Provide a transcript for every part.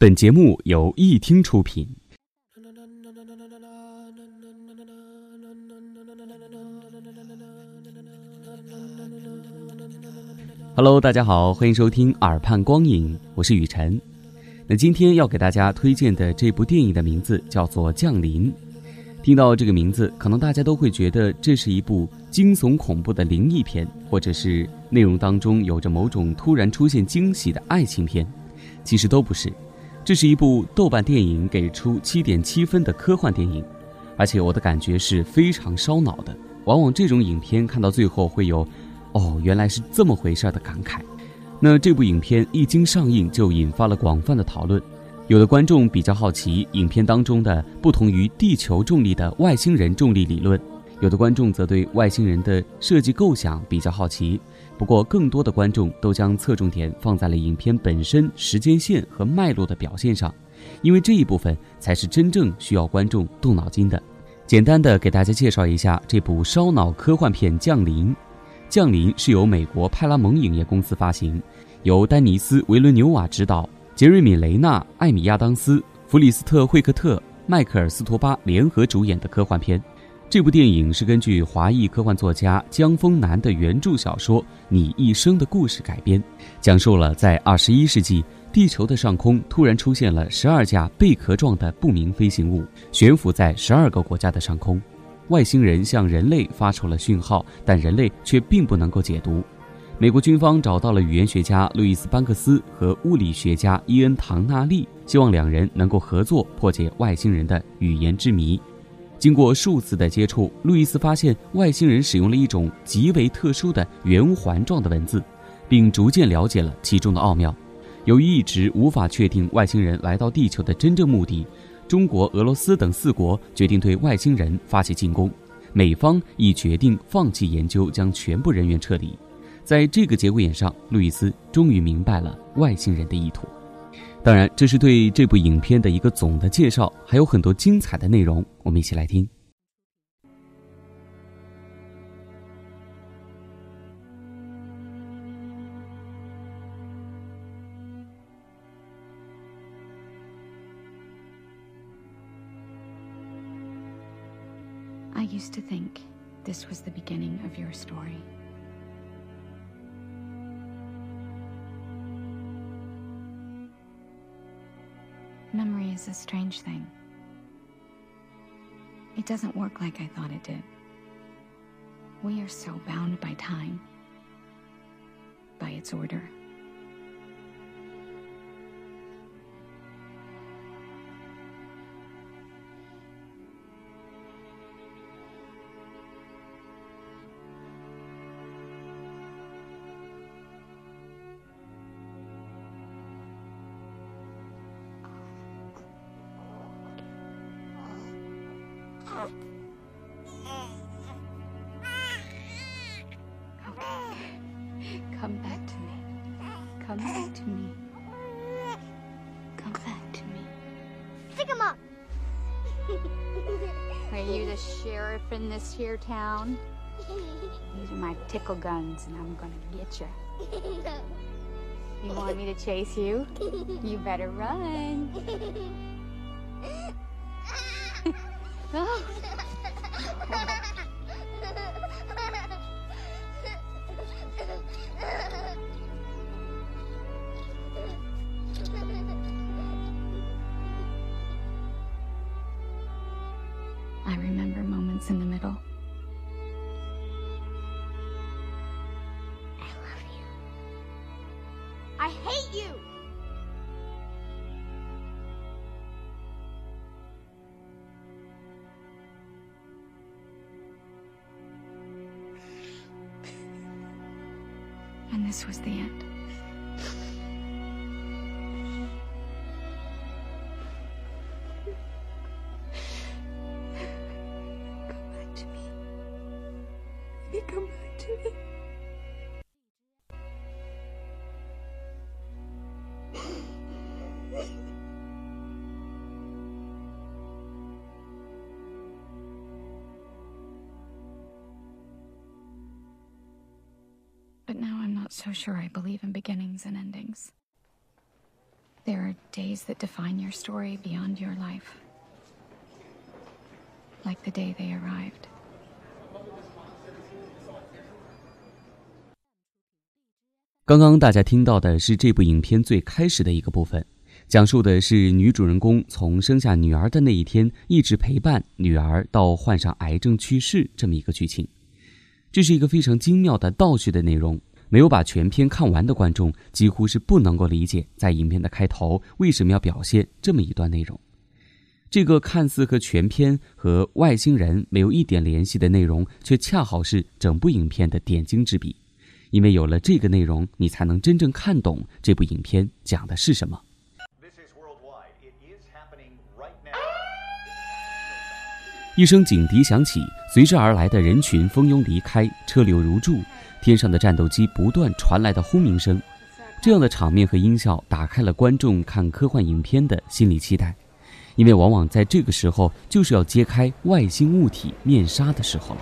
本节目由一听出品。Hello，大家好，欢迎收听耳畔光影，我是雨晨。那今天要给大家推荐的这部电影的名字叫做《降临》。听到这个名字，可能大家都会觉得这是一部惊悚恐怖的灵异片，或者是内容当中有着某种突然出现惊喜的爱情片。其实都不是，这是一部豆瓣电影给出七点七分的科幻电影，而且我的感觉是非常烧脑的。往往这种影片看到最后会有。哦，原来是这么回事儿的感慨。那这部影片一经上映就引发了广泛的讨论。有的观众比较好奇影片当中的不同于地球重力的外星人重力理论，有的观众则对外星人的设计构想比较好奇。不过，更多的观众都将侧重点放在了影片本身时间线和脉络的表现上，因为这一部分才是真正需要观众动脑筋的。简单的给大家介绍一下这部烧脑科幻片《降临》。降临是由美国派拉蒙影业公司发行，由丹尼斯·维伦纽瓦执导，杰瑞米·雷纳、艾米·亚当斯、弗里斯特·惠克特、迈克尔·斯托巴联合主演的科幻片。这部电影是根据华裔科幻作家江丰南的原著小说《你一生的故事》改编，讲述了在二十一世纪，地球的上空突然出现了十二架贝壳状的不明飞行物，悬浮在十二个国家的上空。外星人向人类发出了讯号，但人类却并不能够解读。美国军方找到了语言学家路易斯·班克斯和物理学家伊恩·唐纳利，希望两人能够合作破解外星人的语言之谜。经过数次的接触，路易斯发现外星人使用了一种极为特殊的圆环状的文字，并逐渐了解了其中的奥妙。由于一直无法确定外星人来到地球的真正目的。中国、俄罗斯等四国决定对外星人发起进攻，美方已决定放弃研究，将全部人员撤离。在这个节骨眼上，路易斯终于明白了外星人的意图。当然，这是对这部影片的一个总的介绍，还有很多精彩的内容，我们一起来听。Memory is a strange thing. It doesn't work like I thought it did. We are so bound by time, by its order. Back to me. Come back to me. Pick him up. Are you the sheriff in this here town? These are my tickle guns, and I'm gonna get you. You want me to chase you? You better run. oh. In the middle. I love you. I hate you. And this was the end. So sure I believe in beginnings and endings. There are days that define your story beyond your life. Like the day they arrived. 刚刚大家听到的是这部影片最开始的一个部分，讲述的是女主人公从生下女儿的那一天，一直陪伴女儿到患上癌症去世这么一个剧情。这是一个非常精妙的倒叙的内容，没有把全片看完的观众几乎是不能够理解，在影片的开头为什么要表现这么一段内容。这个看似和全片和外星人没有一点联系的内容，却恰好是整部影片的点睛之笔。因为有了这个内容，你才能真正看懂这部影片讲的是什么。一声警笛响起，随之而来的人群蜂拥离开，车流如注，天上的战斗机不断传来的轰鸣声，这样的场面和音效打开了观众看科幻影片的心理期待，因为往往在这个时候就是要揭开外星物体面纱的时候了。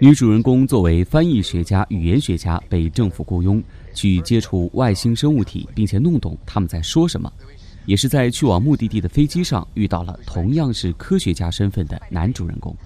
女主人公作为翻译学家、语言学家，被政府雇佣去接触外星生物体，并且弄懂他们在说什么。也是在去往目的地的飞机上遇到了同样是科学家身份的男主人公。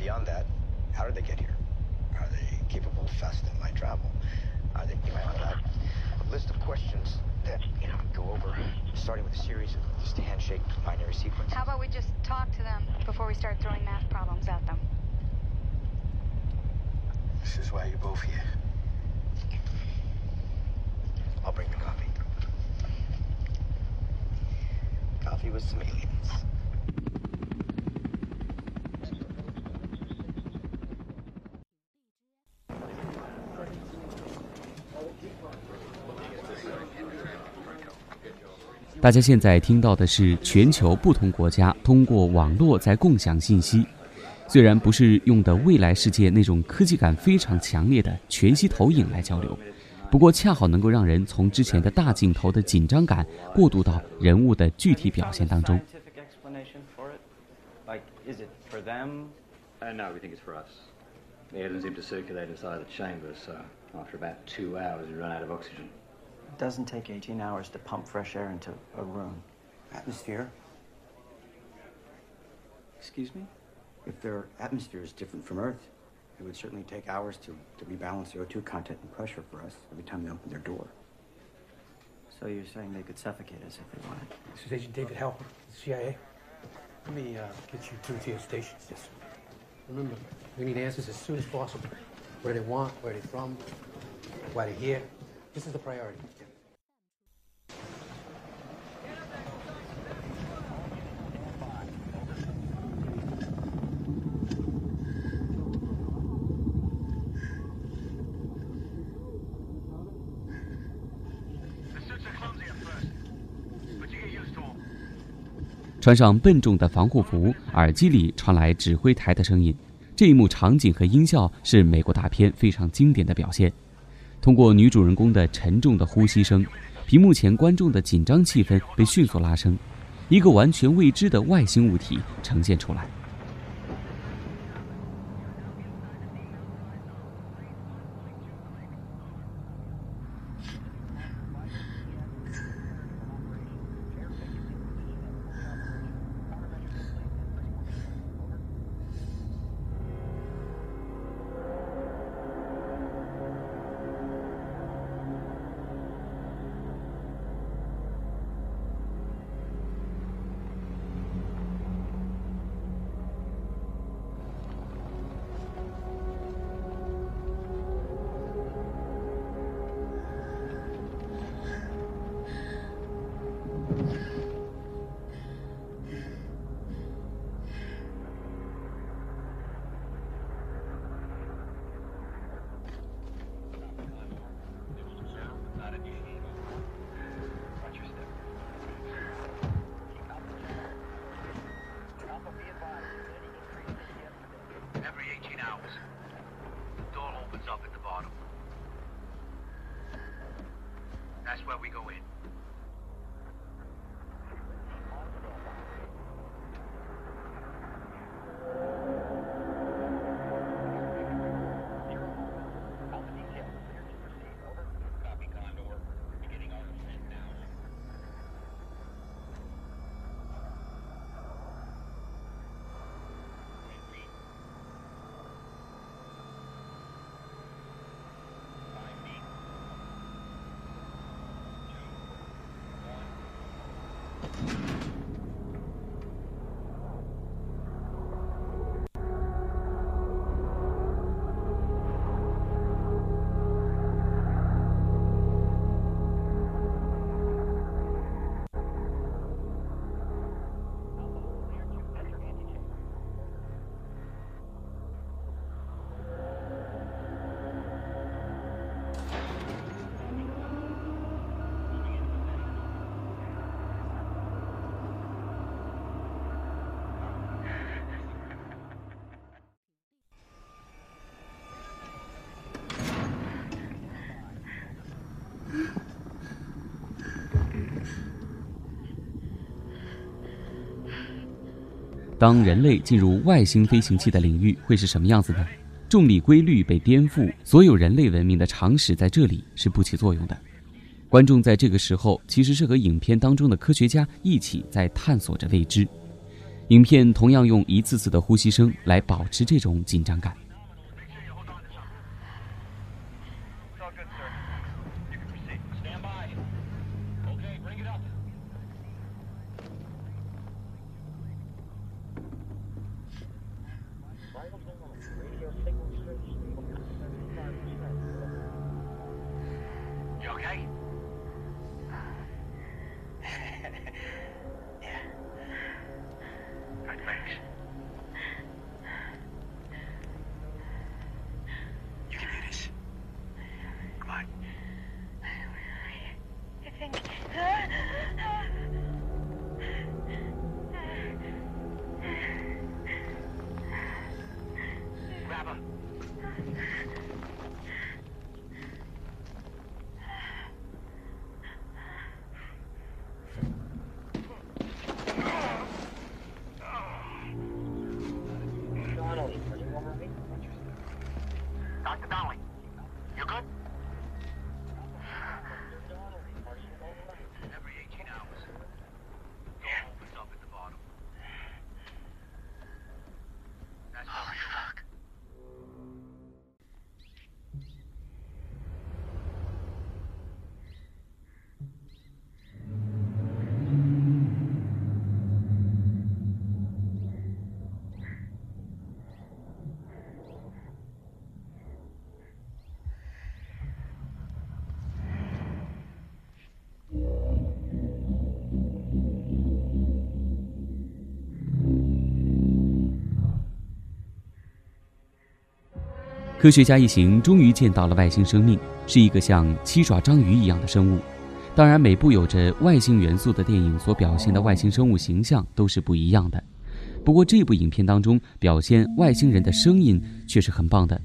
Beyond that, how did they get here? Are they capable of fast and light travel? Are they beyond that? A list of questions that, you know, go over, starting with a series of just handshake binary sequences. How about we just talk to them before we start throwing math problems at them? This is why you're both here. I'll bring the coffee. Coffee with some aliens. 大家现在听到的是全球不同国家通过网络在共享信息。虽然不是用的未来世界那种科技感非常强烈的全息投影来交流，不过恰好能够让人从之前的大镜头的紧张感过渡到人物的具体表现当中。If their atmosphere is different from Earth, it would certainly take hours to, to rebalance the O2 content and pressure for us every time they open their door. So you're saying they could suffocate us if they wanted? This is Agent David Halper, CIA. Let me uh, get you through to your stations. Yes. Remember, we need answers as soon as possible. Where they want, where they're from, why they're here. This is the priority. 穿上笨重的防护服，耳机里传来指挥台的声音。这一幕场景和音效是美国大片非常经典的表现。通过女主人公的沉重的呼吸声，屏幕前观众的紧张气氛被迅速拉升，一个完全未知的外星物体呈现出来。当人类进入外星飞行器的领域，会是什么样子呢？重力规律被颠覆，所有人类文明的常识在这里是不起作用的。观众在这个时候其实是和影片当中的科学家一起在探索着未知。影片同样用一次次的呼吸声来保持这种紧张感。Dr. Donnelly, 科学家一行终于见到了外星生命，是一个像七爪章鱼一样的生物。当然，每部有着外星元素的电影所表现的外星生物形象都是不一样的。不过，这部影片当中表现外星人的声音却是很棒的，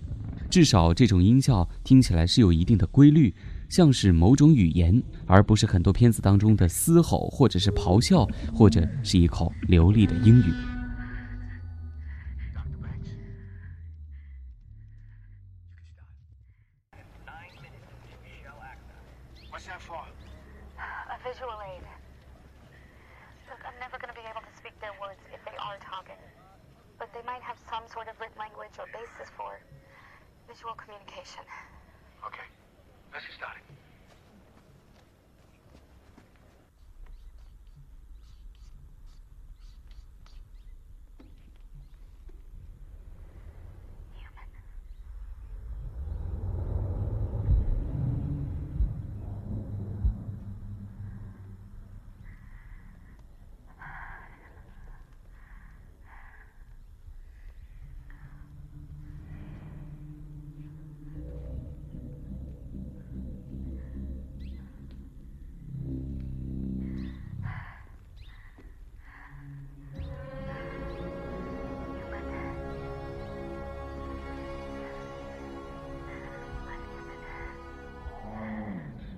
至少这种音效听起来是有一定的规律，像是某种语言，而不是很多片子当中的嘶吼，或者是咆哮，或者是一口流利的英语。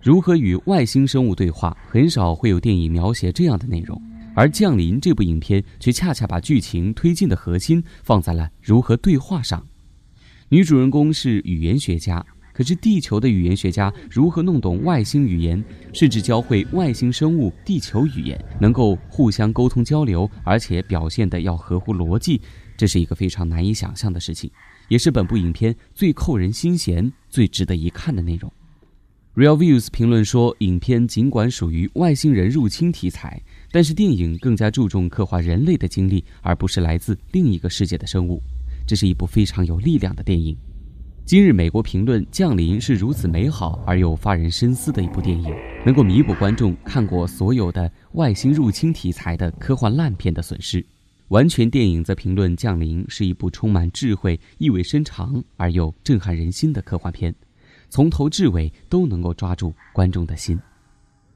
如何与外星生物对话，很少会有电影描写这样的内容。而《降临》这部影片却恰恰把剧情推进的核心放在了如何对话上。女主人公是语言学家，可是地球的语言学家如何弄懂外星语言，甚至教会外星生物地球语言，能够互相沟通交流，而且表现的要合乎逻辑，这是一个非常难以想象的事情，也是本部影片最扣人心弦、最值得一看的内容。Real Views 评论说，影片尽管属于外星人入侵题材，但是电影更加注重刻画人类的经历，而不是来自另一个世界的生物。这是一部非常有力量的电影。今日美国评论《降临》是如此美好而又发人深思的一部电影，能够弥补观众看过所有的外星入侵题材的科幻烂片的损失。完全电影则评论《降临》是一部充满智慧、意味深长而又震撼人心的科幻片。从头至尾都能够抓住观众的心。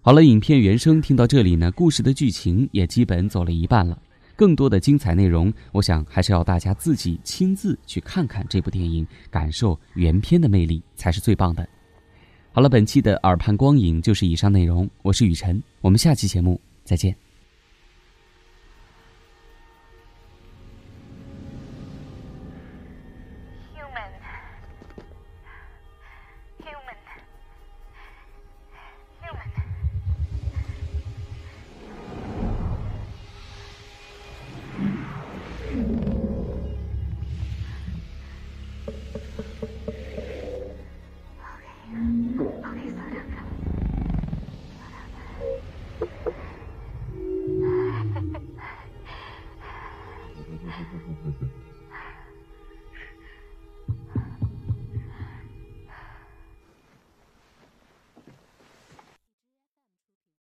好了，影片原声听到这里呢，故事的剧情也基本走了一半了。更多的精彩内容，我想还是要大家自己亲自去看看这部电影，感受原片的魅力才是最棒的。好了，本期的耳畔光影就是以上内容，我是雨辰，我们下期节目再见。